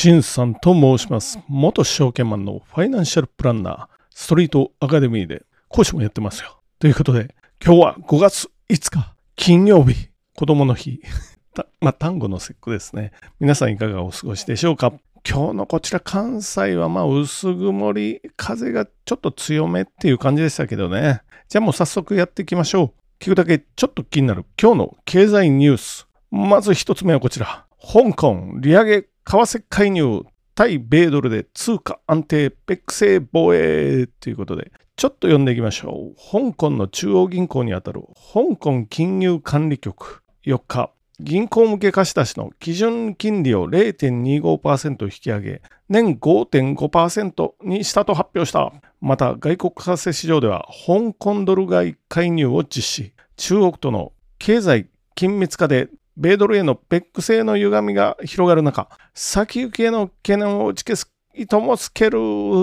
シンさんと申します。元証券マンのファイナンシャルプランナー、ストリートアカデミーで講師もやってますよ。ということで、今日は5月5日、金曜日、子供の日。まあ、単語の節句ですね。皆さんいかがお過ごしでしょうか？今日のこちら関西はまあ薄曇り、風がちょっと強めっていう感じでしたけどね。じゃあもう早速やっていきましょう。聞くだけちょっと気になる今日の経済ニュース。まず一つ目はこちら。香港利上げ為替介入対米ドルで通貨安定ペック制防衛ということでちょっと読んでいきましょう。香港の中央銀行にあたる香港金融管理局4日銀行向け貸し出しの基準金利を0.25%引き上げ、年5.5%にしたと発表した。また、外国為替市場では、香港ドル買い介入を実施。中国との経済緊密化で、米ドルへのペック性の歪みが広がる中、先行きへの懸念を打ち消す意図もつける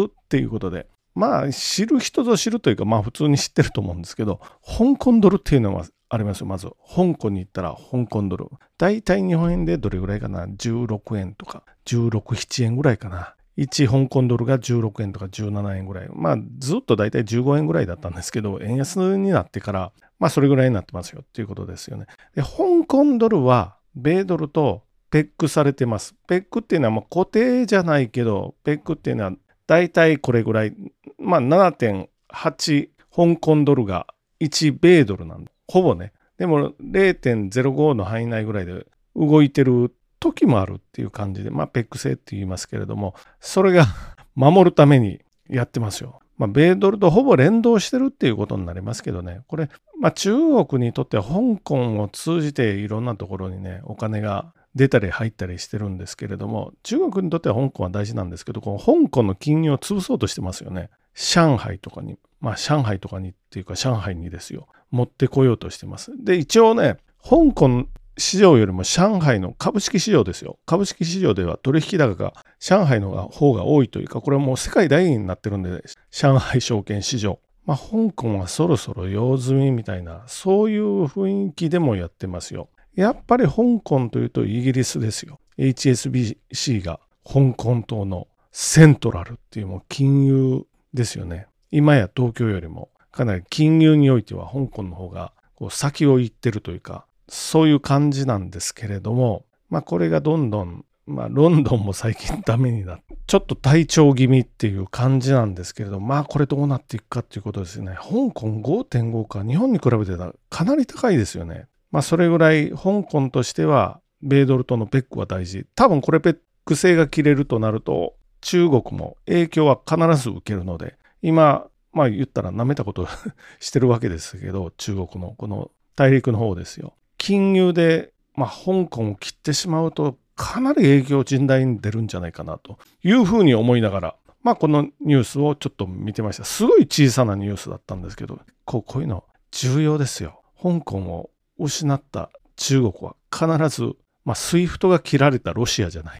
っていうことで、まあ、知る人ぞ知るというか、まあ普通に知ってると思うんですけど、香港ドルっていうのはありますよ。まず、香港に行ったら香港ドル。大体日本円でどれぐらいかな ?16 円とか、16、7円ぐらいかな。1香港ドルが16円とか17円ぐらい。まあ、ずっとだいたい15円ぐらいだったんですけど、円安になってから、まあ、それぐらいになってますよっていうことですよね。で、香港ドルは、米ドルとペックされてます。ペックっていうのは固定じゃないけど、ペックっていうのはだいたいこれぐらい、まあ7.8香港ドルが1米ドルなんで、ほぼね。でも0.05の範囲内ぐらいで動いてる時もあるっていう感じで、まあ、ペック制って言いますけれども、それが 守るためにやってますよ。まあ、米ドルとほぼ連動してるっていうことになりますけどね、これ、まあ、中国にとっては香港を通じていろんなところにね、お金が出たり入ったりしてるんですけれども、中国にとっては香港は大事なんですけど、この香港の金融を潰そうとしてますよね。上海とかに、まあ上海とかにっていうか上海にですよ。持ってこようとしてます。で、一応ね、香港市場よりも上海の株式市場ですよ。株式市場では取引高が上海の方が多いというか、これはもう世界第2になってるんで、上海証券市場。まあ、香港はそろそろ用済みみたいな、そういう雰囲気でもやってますよ。やっぱり香港というとイギリスですよ。HSBC が香港島のセントラルっていうもう金融ですよね。今や東京よりもかなり金融においては香港の方がこう先を行ってるというか、そういう感じなんですけれども、まあこれがどんどん、まあロンドンも最近ダメになって、ちょっと体調気味っていう感じなんですけれども、まあこれどうなっていくかっていうことですね。香港5.5か日本に比べてかなり高いですよね。まあそれぐらい香港としては米ドルとのペックは大事。多分これペック制が切れるとなると中国も影響は必ず受けるので、今まあ言ったら舐めたこと してるわけですけど、中国のこの大陸の方ですよ。金融で、まあ、香港を切ってしまうと、かなり影響甚大に出るんじゃないかなというふうに思いながら、まあこのニュースをちょっと見てました。すごい小さなニュースだったんですけど、こうこういうの重要ですよ。香港を失った中国は必ず、まあ、 SWIFT が切られたロシアじゃない。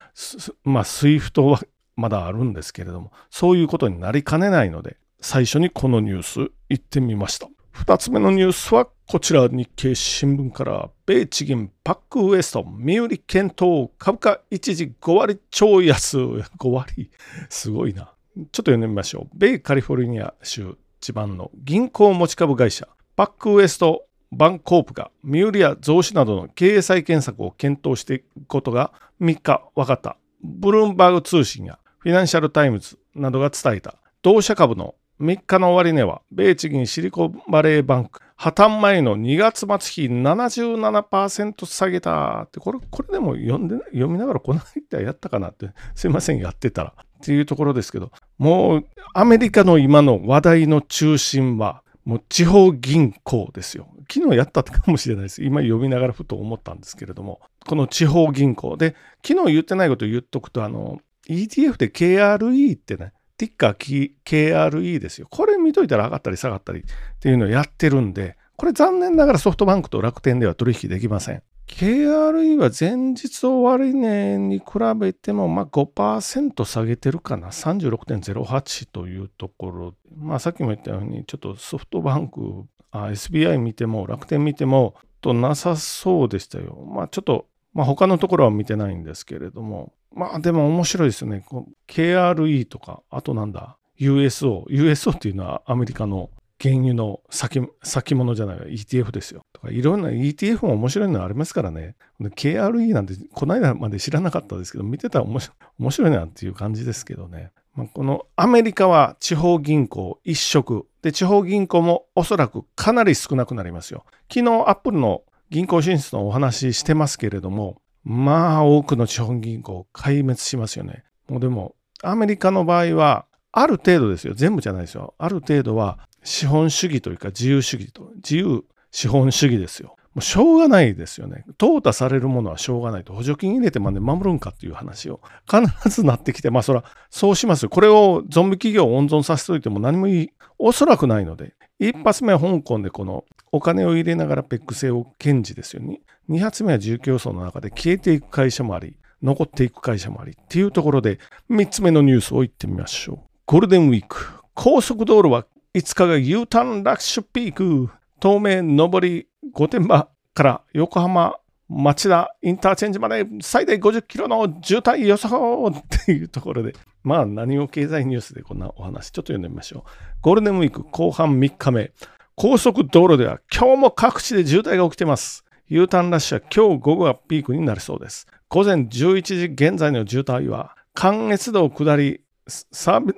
まあ、 SWIFT はまだあるんですけれども、そういうことになりかねないので、最初にこのニュース言ってみました。二つ目のニュースはこちら。日経新聞から米地銀パックウエスト。身売り検討株価一時5割超安。5割。すごいな。ちょっと読んでみましょう。米カリフォルニア州地盤の銀行持ち株会社。パックウエストバンコープが身売りや増資などの経営再建策を検討していることが3日分かった。ブルームバーグ通信やフィナンシャルタイムズなどが伝えた。同社株の3日の終値は、米地銀シリコンバレーバンク、破綻前の2月末比77%下げたって、これ、これでも読んで、読みながらこの間やったかなって、すいません、やってたら。っていうところですけど、もう、アメリカの今の話題の中心は、もう地方銀行ですよ。昨日やったかもしれないです。今読みながらふと思ったんですけれども、この地方銀行で、昨日言ってないことを言っとくと、あの、ETF で KRE ってね、ティッカー KRE ですよ。これ見といたら上がったり下がったりっていうのをやってるんで、これ残念ながらソフトバンクと楽天では取引できません。KRE は前日終値に比べてもまあ5%下げてるかな。36.08というところ。まあさっきも言ったように、ちょっとソフトバンク、SBI 見ても楽天見てもとなさそうでしたよ。まあちょっとまあ他のところは見てないんですけれども、まあでも面白いですよね。KRE とか、あとなんだ、USO。USO っていうのはアメリカの原油の先先物じゃない ETF ですよ。とかいろんな ETF も面白いのありますからね。KRE なんてこの間まで知らなかったですけど、見てたら面白面白いなっていう感じですけどね。まあ、このアメリカは地方銀行一色。で、地方銀行もおそらくかなり少なくなりますよ。昨日アップルの銀行進出のお話してますけれども、まあ多くの地方銀行壊滅しますよね。もうでも、アメリカの場合は、ある程度ですよ。全部じゃないですよ。ある程度は資本主義というか自由主義と、自由資本主義ですよ。もうしょうがないですよね。淘汰されるものはしょうがないと。補助金入れてまで守るんかっていう話を必ずなってきて、まあそら、そうします。これをゾンビ企業を温存させておいても何もいい、おそらくないので、一発目は香港でこのお金を入れながらペック製を堅持ですよね。二発目は住競争の中で消えていく会社もあり、残っていく会社もありっていうところで、三つ目のニュースを言ってみましょう。ゴールデンウィーク。高速道路は5日が U ターンラッシュピーク。東名上り御殿場から横浜町田インターチェンジまで最大50キロの渋滞予想っていうところで、まあ何を経済ニュースでこんなお話ちょっと読んでみましょう。ゴールデンウィーク後半3日目、高速道路では今日も各地で渋滞が起きています。U ターンラッシュは今日午後がピークになりそうです。午前11時現在の渋滞は関越道下りサービ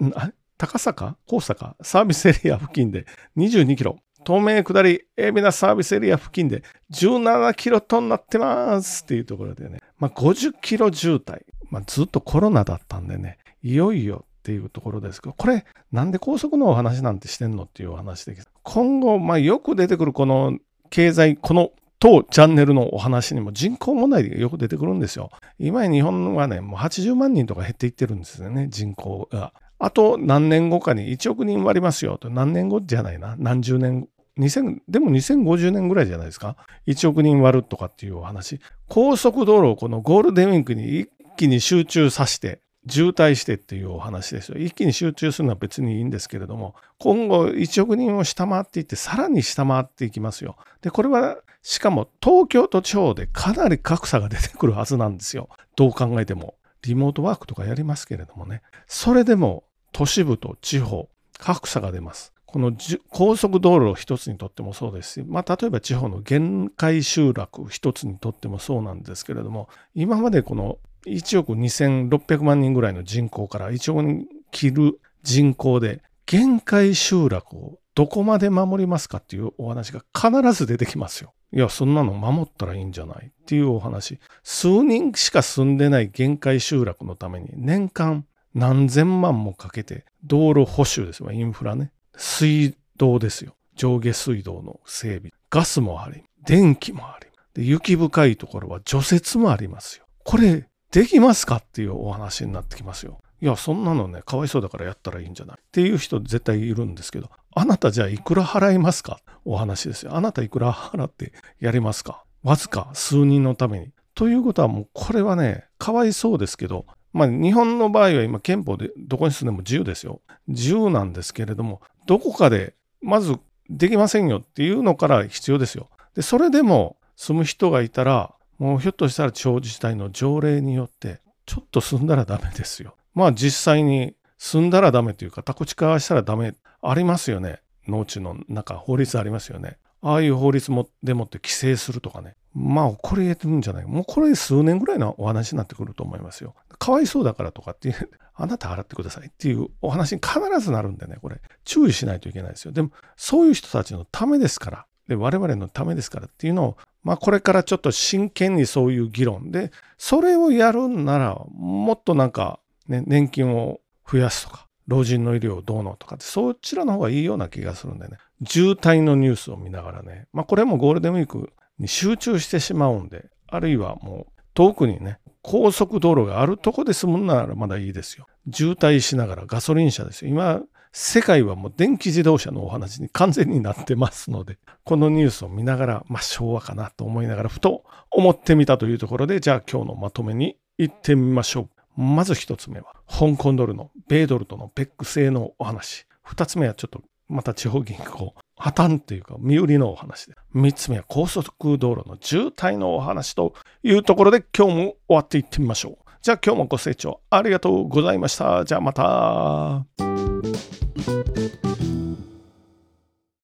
高坂高坂？サービスエリア付近で22キロ。東名下り、海老名サービスエリア付近で17キロとなってますっていうところでね、まあ、50キロ渋滞。まあ、ずっとコロナだったんでね、いよいよっていうところですけど、これ、なんで高速のお話なんてしてんのっていうお話で、今後、まあ、よく出てくるこの経済、この当チャンネルのお話にも人口問題がよく出てくるんですよ。今日本はね、もう80万人とか減っていってるんですよね、人口が。あと何年後かに1億人割りますよと。何年後じゃないな。何十年2000でも2050年ぐらいじゃないですか。1億人割るとかっていうお話。高速道路をこのゴールデンウィークに一気に集中させて、渋滞してっていうお話ですよ。一気に集中するのは別にいいんですけれども、今後1億人を下回っていって、さらに下回っていきますよ。で、これはしかも東京と地方でかなり格差が出てくるはずなんですよ。どう考えても。リモートワークとかやりますけれどもね。それでも都市部と地方、格差が出ます。この高速道路一つにとってもそうですし、まあ、例えば地方の限界集落一つにとってもそうなんですけれども、今までこの1億2600万人ぐらいの人口から1億人切る人口で、限界集落をどこまで守りますかっていうお話が必ず出てきますよ。いや、そんなの守ったらいいんじゃないっていうお話。数人しか住んでない限界集落のために年間何千万もかけて道路補修ですよ。インフラね。水道ですよ。上下水道の整備。ガスもあり、電気もあり。で雪深いところは除雪もありますよ。これ、できますかっていうお話になってきますよ。いや、そんなのね、かわいそうだからやったらいいんじゃないっていう人絶対いるんですけど、あなたじゃあいくら払いますか？お話ですよ。あなたいくら払ってやりますか？わずか数人のために。ということはもうこれはね、かわいそうですけど、まあ、日本の場合は今憲法でどこに住んでも自由ですよ。自由なんですけれども、どこかでまずできませんよっていうのから必要ですよ。で、それでも住む人がいたら、もうひょっとしたら地方自治体の条例によって、ちょっと住んだらダメですよ。まあ実際に住んだらダメというか、宅地化したらダメ、ありますよね。農地の中、法律ありますよね。ああいう法律もでもって規制するとかね。まあ、これ言えてるんじゃない？もうこれ数年ぐらいのお話になってくると思いますよ。かわいそうだからとかっていう、あなた払ってくださいっていうお話に必ずなるんでね、これ、注意しないといけないですよ。でも、そういう人たちのためですから、で、我々のためですからっていうのを、まあ、これからちょっと真剣にそういう議論。で、それをやるんなら、もっとなんか、ね、年金を増やすとか、老人の医療をどうのとかって、そちらの方がいいような気がするんでね、渋滞のニュースを見ながらね、まあ、これもゴールデンウィークに集中してしまうんで、あるいはもう遠くにね、高速道路があるとこで住むならまだいいですよ。渋滞しながらガソリン車ですよ。今、世界はもう電気自動車のお話に完全になってますので、このニュースを見ながら、まあ昭和かなと思いながら、ふと思ってみたというところで、じゃあ今日のまとめに行ってみましょう。まず一つ目は、香港ドルの米ドルとのペック製のお話。二つ目はちょっとまた地方銀行破綻っていうか、身売りのお話で。3つ目は高速道路の渋滞のお話というところで今日も終わっていってみましょう。じゃあ今日もご清聴ありがとうございました。じゃあまた。